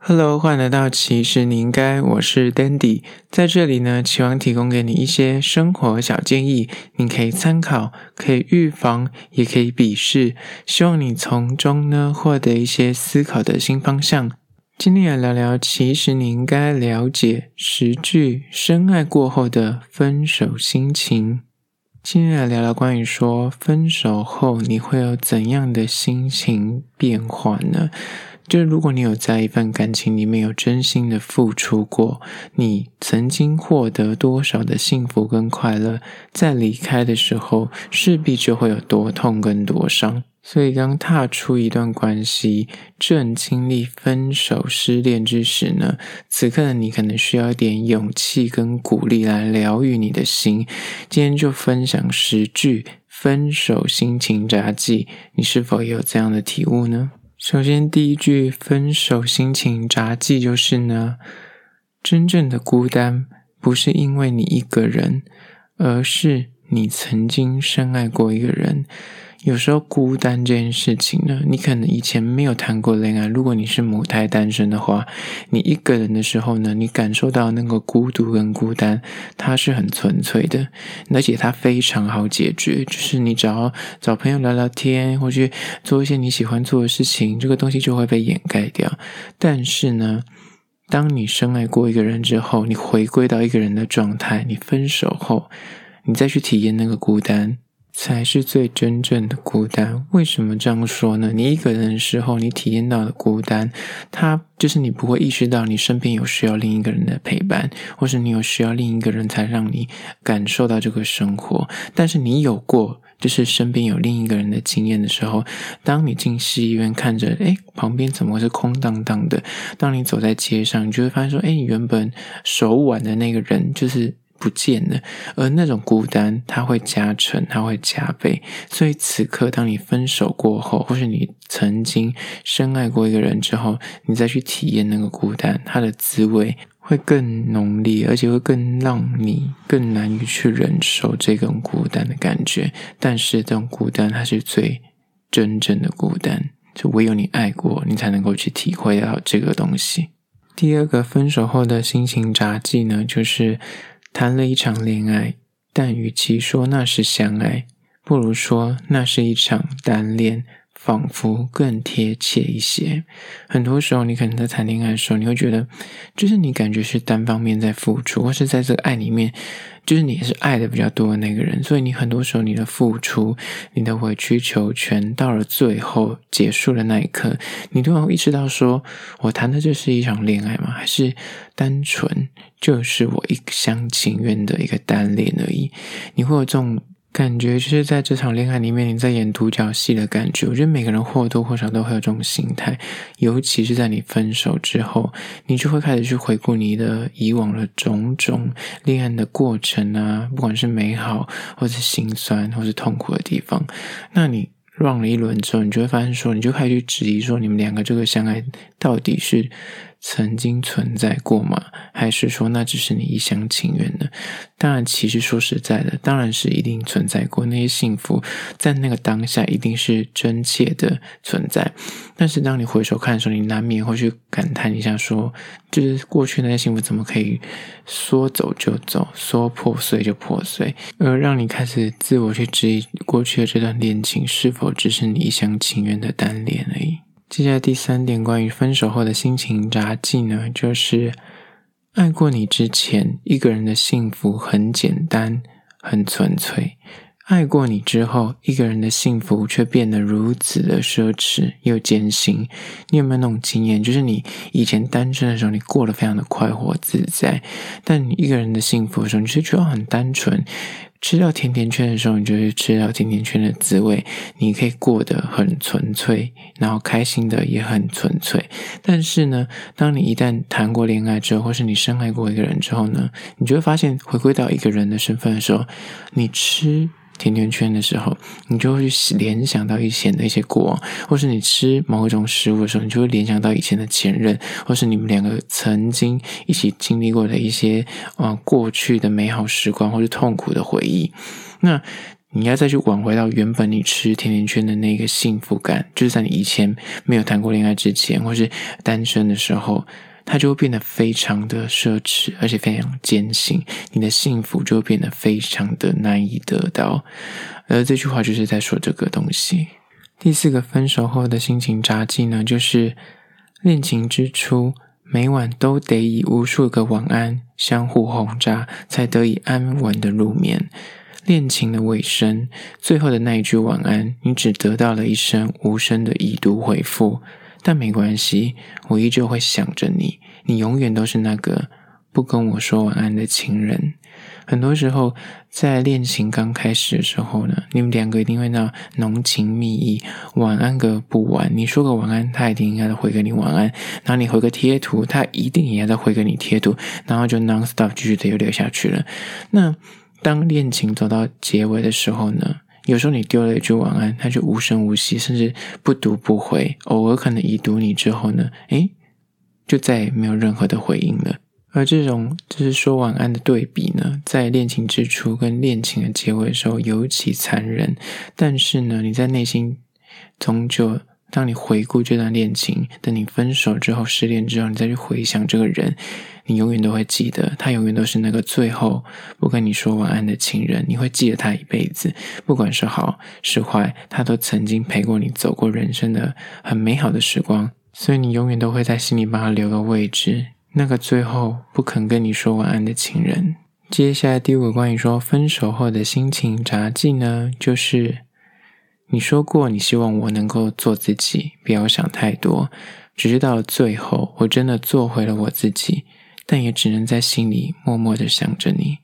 Hello，欢迎来到其实你应该，我是 Dandy，在这里呢，期望提供给你一些生活小建议，你可以参考，可以预防，也可以鄙视，希望你从中呢获得一些思考的新方向。今天来聊聊，其实你应该了解十句深爱过后的分手心情。今天来聊聊关于说分手后你会有怎样的心情变化呢？就是如果你有在一份感情里面有真心的付出过，你曾经获得多少的幸福跟快乐，在离开的时候势必就会有多痛跟多伤。所以刚踏出一段关系，正经历分手失恋之时呢，此刻的你可能需要一点勇气跟鼓励来疗愈你的心。今天就分享十句分手心情札记，你是否也有这样的体悟呢？首先，第一句分手心情札记就是呢，真正的孤单不是因为你一个人，而是你曾经深爱过一个人。有时候孤单这件事情呢，你可能以前没有谈过恋爱。如果你是母胎单身的话，你一个人的时候呢，你感受到那个孤独跟孤单，它是很纯粹的，而且它非常好解决。就是你只要找朋友聊聊天，或去做一些你喜欢做的事情，这个东西就会被掩盖掉。但是呢，当你深爱过一个人之后，你回归到一个人的状态，你分手后，你再去体验那个孤单。才是最真正的孤单。为什么这样说呢？你一个人的时候，你体验到的孤单，它就是你不会意识到你身边有需要另一个人的陪伴，或是你有需要另一个人才让你感受到这个生活。但是你有过，就是身边有另一个人的经验的时候，当你进戏院看着，诶，旁边怎么会是空荡荡的？当你走在街上，你就会发现说，诶，你原本手挽的那个人，就是。不见了，而那种孤单，它会加成，它会加倍。所以此刻，当你分手过后，或是你曾经深爱过一个人之后，你再去体验那个孤单，它的滋味会更浓烈，而且会更让你更难以去忍受这种孤单的感觉。但是，这种孤单，它是最真正的孤单，就唯有你爱过，你才能够去体会到这个东西。第二个分手后的心情札记呢，就是。谈了一场恋爱，但与其说那是相爱，不如说那是一场单恋，仿佛更贴切一些。很多时候，你可能在谈恋爱的时候，你会觉得，就是你感觉是单方面在付出，或是在这个爱里面。就是你是爱的比较多的那个人，所以你很多时候你的付出、你的委曲求全，到了最后结束的那一刻，你都要意识到说：我谈的这是一场恋爱吗？还是单纯就是我一厢情愿的一个单恋而已？你会有这种。感觉就是在这场恋爱里面，你在演独角戏的感觉。我觉得每个人或多或少都会有这种心态，尤其是在你分手之后，你就会开始去回顾你的以往的种种恋爱的过程啊，不管是美好，或是心酸，或是痛苦的地方。那你 run 了一轮之后，你就会发现说，你就开始去质疑说，你们两个这个相爱到底是。曾经存在过吗？还是说那只是你一厢情愿的？当然，其实说实在的，当然是一定存在过那些幸福，在那个当下一定是真切的存在。但是当你回首看的时候，你难免会去感叹一下说，说就是过去那些幸福怎么可以说走就走，说破碎就破碎，而让你开始自我去质疑过去的这段恋情是否只是你一厢情愿的单恋而已。接下来第三点，关于分手后的心情札记呢，就是爱过你之前，一个人的幸福很简单，很纯粹；爱过你之后，一个人的幸福却变得如此的奢侈又艰辛。你有没有那种经验？就是你以前单身的时候，你过得非常的快活自在，但你一个人的幸福的时候，你是觉得很单纯。吃到甜甜圈的时候，你就会吃到甜甜圈的滋味，你可以过得很纯粹，然后开心的也很纯粹。但是呢，当你一旦谈过恋爱之后，或是你深爱过一个人之后呢，你就会发现，回归到一个人的身份的时候，你吃。甜甜圈的时候，你就会去联想到以前的一些过往，或是你吃某一种食物的时候，你就会联想到以前的前任，或是你们两个曾经一起经历过的一些啊、呃、过去的美好时光，或是痛苦的回忆。那你要再去挽回到原本你吃甜甜圈的那个幸福感，就是在你以前没有谈过恋爱之前，或是单身的时候，它就会变得非常的奢侈，而且非常艰辛，你的幸福就会变得非常的难以得到。而这句话就是在说这个东西。第四个分手后的心情札记呢，就是恋情之初，每晚都得以无数个晚安相互轰炸，才得以安稳的入眠。恋情的尾声，最后的那一句晚安，你只得到了一声无声的已读回复，但没关系，我依旧会想着你，你永远都是那个不跟我说晚安的情人。很多时候，在恋情刚开始的时候呢，你们两个一定会那浓情蜜意，晚安个不晚，你说个晚安，他一定应该回给你晚安，然后你回个贴图，他一定也要再回给你贴图，然后就 non stop 继续的又聊下去了。那当恋情走到结尾的时候呢，有时候你丢了一句晚安，他就无声无息，甚至不读不回。偶尔可能已读你之后呢，诶，就再也没有任何的回应了。而这种就是说晚安的对比呢，在恋情之初跟恋情的结尾的时候尤其残忍。但是呢，你在内心终究。当你回顾这段恋情，等你分手之后、失恋之后，你再去回想这个人，你永远都会记得，他永远都是那个最后不跟你说晚安的情人。你会记得他一辈子，不管是好是坏，他都曾经陪过你走过人生的很美好的时光。所以你永远都会在心里帮他留个位置，那个最后不肯跟你说晚安的情人。接下来第五个关于说分手后的心情札记呢，就是。你说过，你希望我能够做自己，不要想太多。只是到了最后，我真的做回了我自己，但也只能在心里默默的想着你。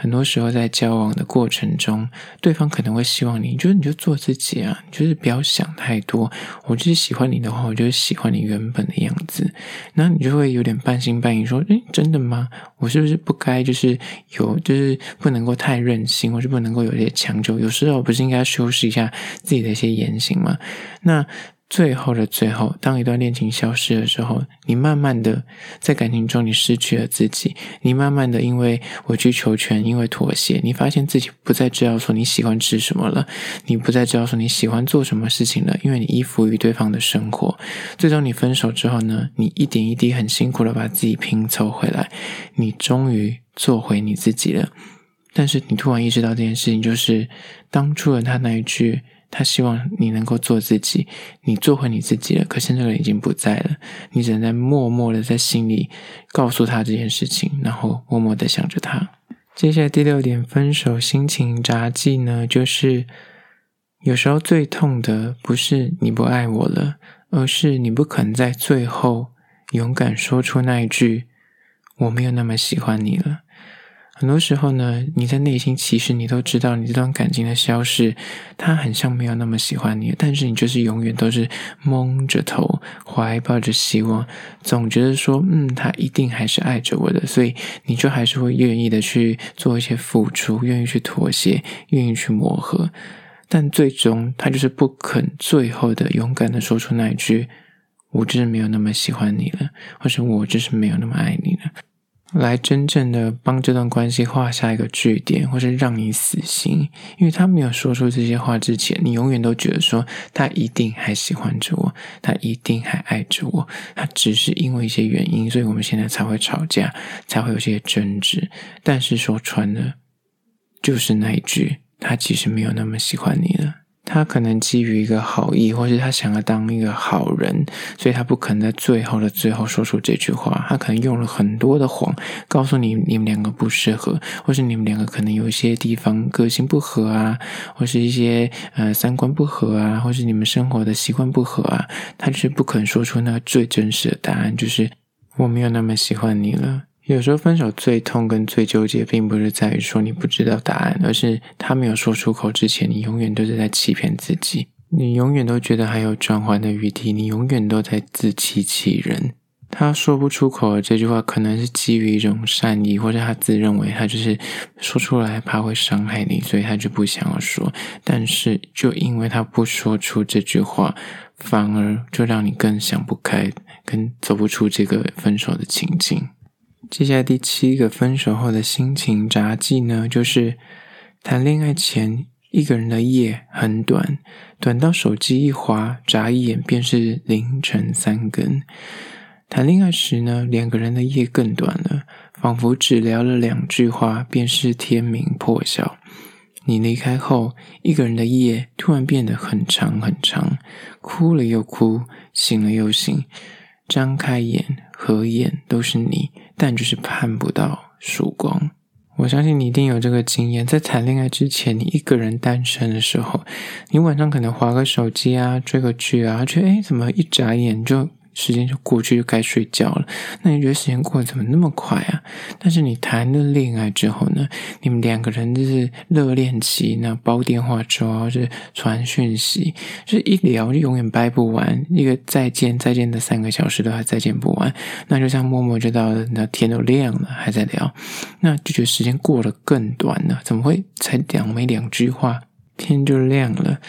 很多时候，在交往的过程中，对方可能会希望你，就是你就做自己啊，就是不要想太多。我就是喜欢你的话，我就是喜欢你原本的样子。那你就会有点半信半疑，说：“诶，真的吗？我是不是不该就是有，就是不能够太任性，或是不能够有些强求？有时候不是应该修饰一下自己的一些言行吗？”那。最后的最后，当一段恋情消失的时候，你慢慢的在感情中，你失去了自己。你慢慢的因为委曲求全，因为妥协，你发现自己不再知道说你喜欢吃什么了，你不再知道说你喜欢做什么事情了，因为你依附于对方的生活。最终你分手之后呢，你一点一滴很辛苦的把自己拼凑回来，你终于做回你自己了。但是你突然意识到这件事情，就是当初的他那一句。他希望你能够做自己，你做回你自己了。可是那个人已经不在了，你只能在默默的在心里告诉他这件事情，然后默默的想着他。接下来第六点，分手心情札记呢，就是有时候最痛的不是你不爱我了，而是你不肯在最后勇敢说出那一句“我没有那么喜欢你了”。很多时候呢，你在内心其实你都知道，你这段感情的消逝，他很像没有那么喜欢你，但是你就是永远都是蒙着头，怀抱着希望，总觉得说，嗯，他一定还是爱着我的，所以你就还是会愿意的去做一些付出，愿意去妥协，愿意去磨合，但最终他就是不肯最后的勇敢的说出那一句，我就是没有那么喜欢你了，或者我就是没有那么爱你了。来真正的帮这段关系画下一个句点，或是让你死心，因为他没有说出这些话之前，你永远都觉得说他一定还喜欢着我，他一定还爱着我，他只是因为一些原因，所以我们现在才会吵架，才会有些争执。但是说穿了，就是那一句，他其实没有那么喜欢你了。他可能基于一个好意，或是他想要当一个好人，所以他不可能在最后的最后说出这句话。他可能用了很多的谎，告诉你你们两个不适合，或是你们两个可能有一些地方个性不合啊，或是一些呃三观不合啊，或是你们生活的习惯不合啊。他就是不肯说出那个最真实的答案，就是我没有那么喜欢你了。有时候分手最痛跟最纠结，并不是在于说你不知道答案，而是他没有说出口之前，你永远都是在欺骗自己，你永远都觉得还有转圜的余地，你永远都在自欺欺人。他说不出口的这句话，可能是基于一种善意，或者他自认为他就是说出来怕会伤害你，所以他就不想要说。但是就因为他不说出这句话，反而就让你更想不开，更走不出这个分手的情境。接下来第七个分手后的心情札记呢，就是谈恋爱前一个人的夜很短，短到手机一滑，眨一眼便是凌晨三更。谈恋爱时呢，两个人的夜更短了，仿佛只聊了两句话，便是天明破晓。你离开后，一个人的夜突然变得很长很长，哭了又哭，醒了又醒，张开眼、合眼都是你，但就是盼不到曙光。我相信你一定有这个经验，在谈恋爱之前，你一个人单身的时候，你晚上可能划个手机啊，追个剧啊，觉得诶，怎么一眨眼就。时间就过去，就该睡觉了。那你觉得时间过得怎么那么快啊？但是你谈了恋爱之后呢？你们两个人就是热恋期，那煲电话粥啊，就是传讯息，就是一聊就永远掰不完。一个再见再见的三个小时都还再见不完。那就像默默就到，那天都亮了还在聊，那就觉得时间过得更短了。怎么会才讲没两句话，天就亮了？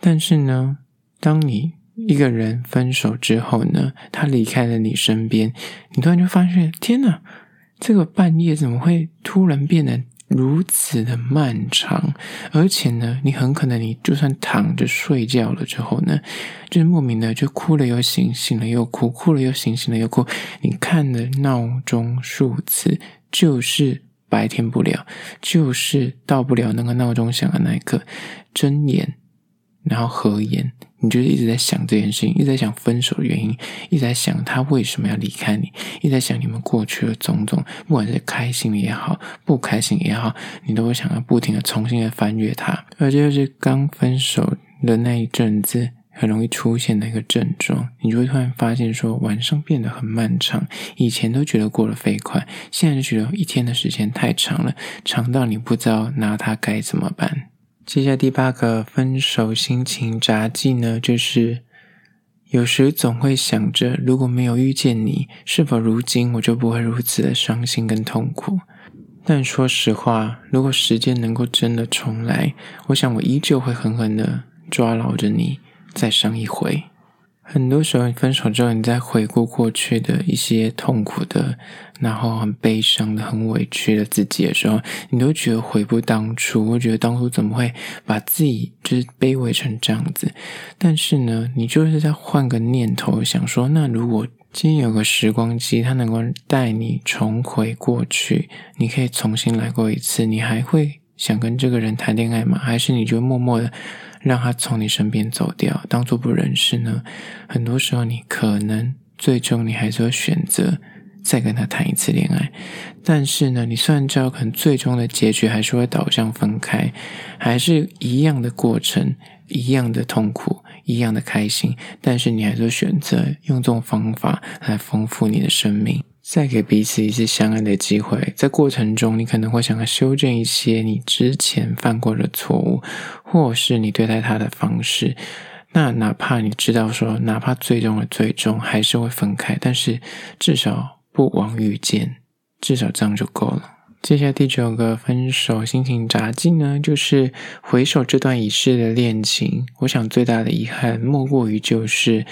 但是呢，当你一个人分手之后呢，他离开了你身边，你突然就发现，天哪，这个半夜怎么会突然变得如此的漫长？而且呢，你很可能你就算躺着睡觉了之后呢，就是莫名的就哭了又醒，醒了又哭，哭了又醒，醒了又哭。你看的闹钟数次就是白天不了，就是到不了那个闹钟响的那一刻，睁眼。然后合眼，你就一直在想这件事情，一直在想分手的原因，一直在想他为什么要离开你，一直在想你们过去的种种，不管是开心也好，不开心也好，你都会想要不停的重新的翻阅它。而这就是刚分手的那一阵子很容易出现的一个症状，你就会突然发现说晚上变得很漫长，以前都觉得过得飞快，现在就觉得一天的时间太长了，长到你不知道拿它该怎么办。接下来第八个分手心情札记呢，就是有时总会想着，如果没有遇见你，是否如今我就不会如此的伤心跟痛苦？但说实话，如果时间能够真的重来，我想我依旧会狠狠的抓牢着你，再伤一回。很多时候，你分手之后，你在回顾过去的一些痛苦的，然后很悲伤的、很委屈的自己的时候，你都觉得悔不当初。我觉得当初怎么会把自己就是卑微成这样子？但是呢，你就是在换个念头，想说，那如果今天有个时光机，它能够带你重回过去，你可以重新来过一次，你还会想跟这个人谈恋爱吗？还是你就默默的？让他从你身边走掉，当做不认识呢？很多时候，你可能最终你还是会选择再跟他谈一次恋爱。但是呢，你虽然知道可能最终的结局还是会导向分开，还是一样的过程，一样的痛苦，一样的开心，但是你还是选择用这种方法来丰富你的生命。再给彼此一次相爱的机会，在过程中，你可能会想要修正一些你之前犯过的错误，或是你对待他的方式。那哪怕你知道说，哪怕最终的最终还是会分开，但是至少不枉遇见，至少这样就够了。接下来第九个分手心情札记呢，就是回首这段已逝的恋情，我想最大的遗憾莫过于就是。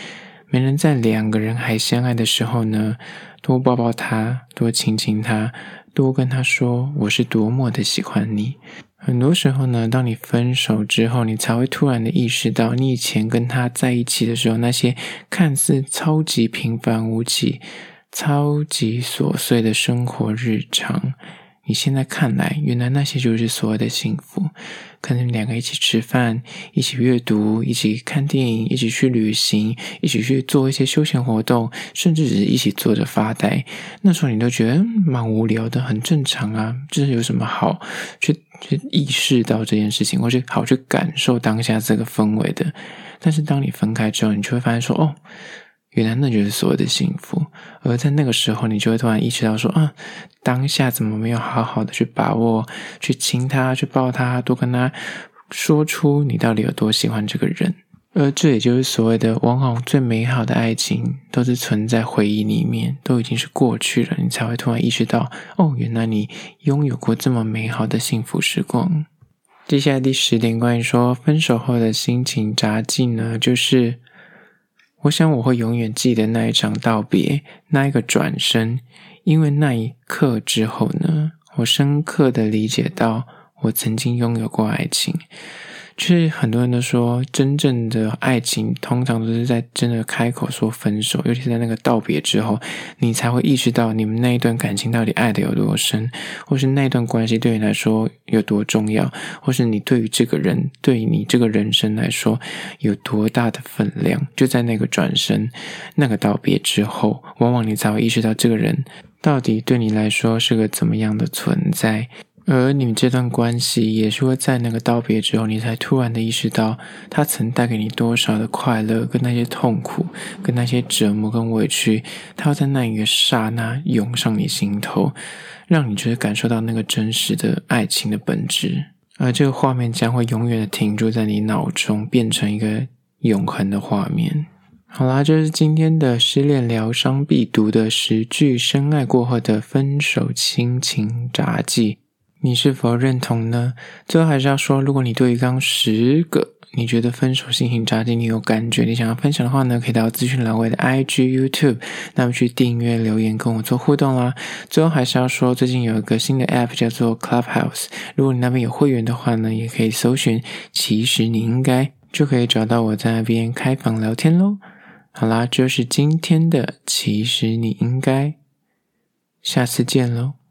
没能在两个人还相爱的时候呢，多抱抱他，多亲亲他，多跟他说我是多么的喜欢你。很多时候呢，当你分手之后，你才会突然的意识到，你以前跟他在一起的时候，那些看似超级平凡无奇、超级琐碎的生活日常。你现在看来，原来那些就是所谓的幸福。可能两个一起吃饭，一起阅读，一起看电影，一起去旅行，一起去做一些休闲活动，甚至只是一起坐着发呆。那时候你都觉得蛮无聊的，很正常啊。就是有什么好去去意识到这件事情，或者好去感受当下这个氛围的。但是当你分开之后，你就会发现说，哦。原来那就是所谓的幸福，而在那个时候，你就会突然意识到说啊，当下怎么没有好好的去把握，去亲他，去抱他，多跟他说出你到底有多喜欢这个人。而这也就是所谓的，往往最美好的爱情都是存在回忆里面，都已经是过去了，你才会突然意识到，哦，原来你拥有过这么美好的幸福时光。接下来第十点，关于说分手后的心情札记呢，就是。我想我会永远记得那一场道别，那一个转身，因为那一刻之后呢，我深刻的理解到我曾经拥有过爱情。就是很多人都说，真正的爱情通常都是在真的开口说分手，尤其是在那个道别之后，你才会意识到你们那一段感情到底爱得有多深，或是那段关系对你来说有多重要，或是你对于这个人，对于你这个人生来说有多大的分量。就在那个转身、那个道别之后，往往你才会意识到这个人到底对你来说是个怎么样的存在。而你们这段关系也是会在那个道别之后，你才突然的意识到，他曾带给你多少的快乐，跟那些痛苦，跟那些折磨跟委屈，他要在那一个刹那涌上你心头，让你觉得感受到那个真实的爱情的本质。而这个画面将会永远的停驻在你脑中，变成一个永恒的画面。好啦，这是今天的失恋疗伤必读的十句深爱过后的分手亲情札记。你是否认同呢？最后还是要说，如果你对于刚十个你觉得分手心情札记你有感觉，你想要分享的话呢，可以到资讯栏位的 IG、YouTube，那么去订阅留言跟我做互动啦。最后还是要说，最近有一个新的 App 叫做 Clubhouse，如果你那边有会员的话呢，也可以搜寻，其实你应该就可以找到我在那边开房聊天喽。好啦，就是今天的，其实你应该，下次见喽。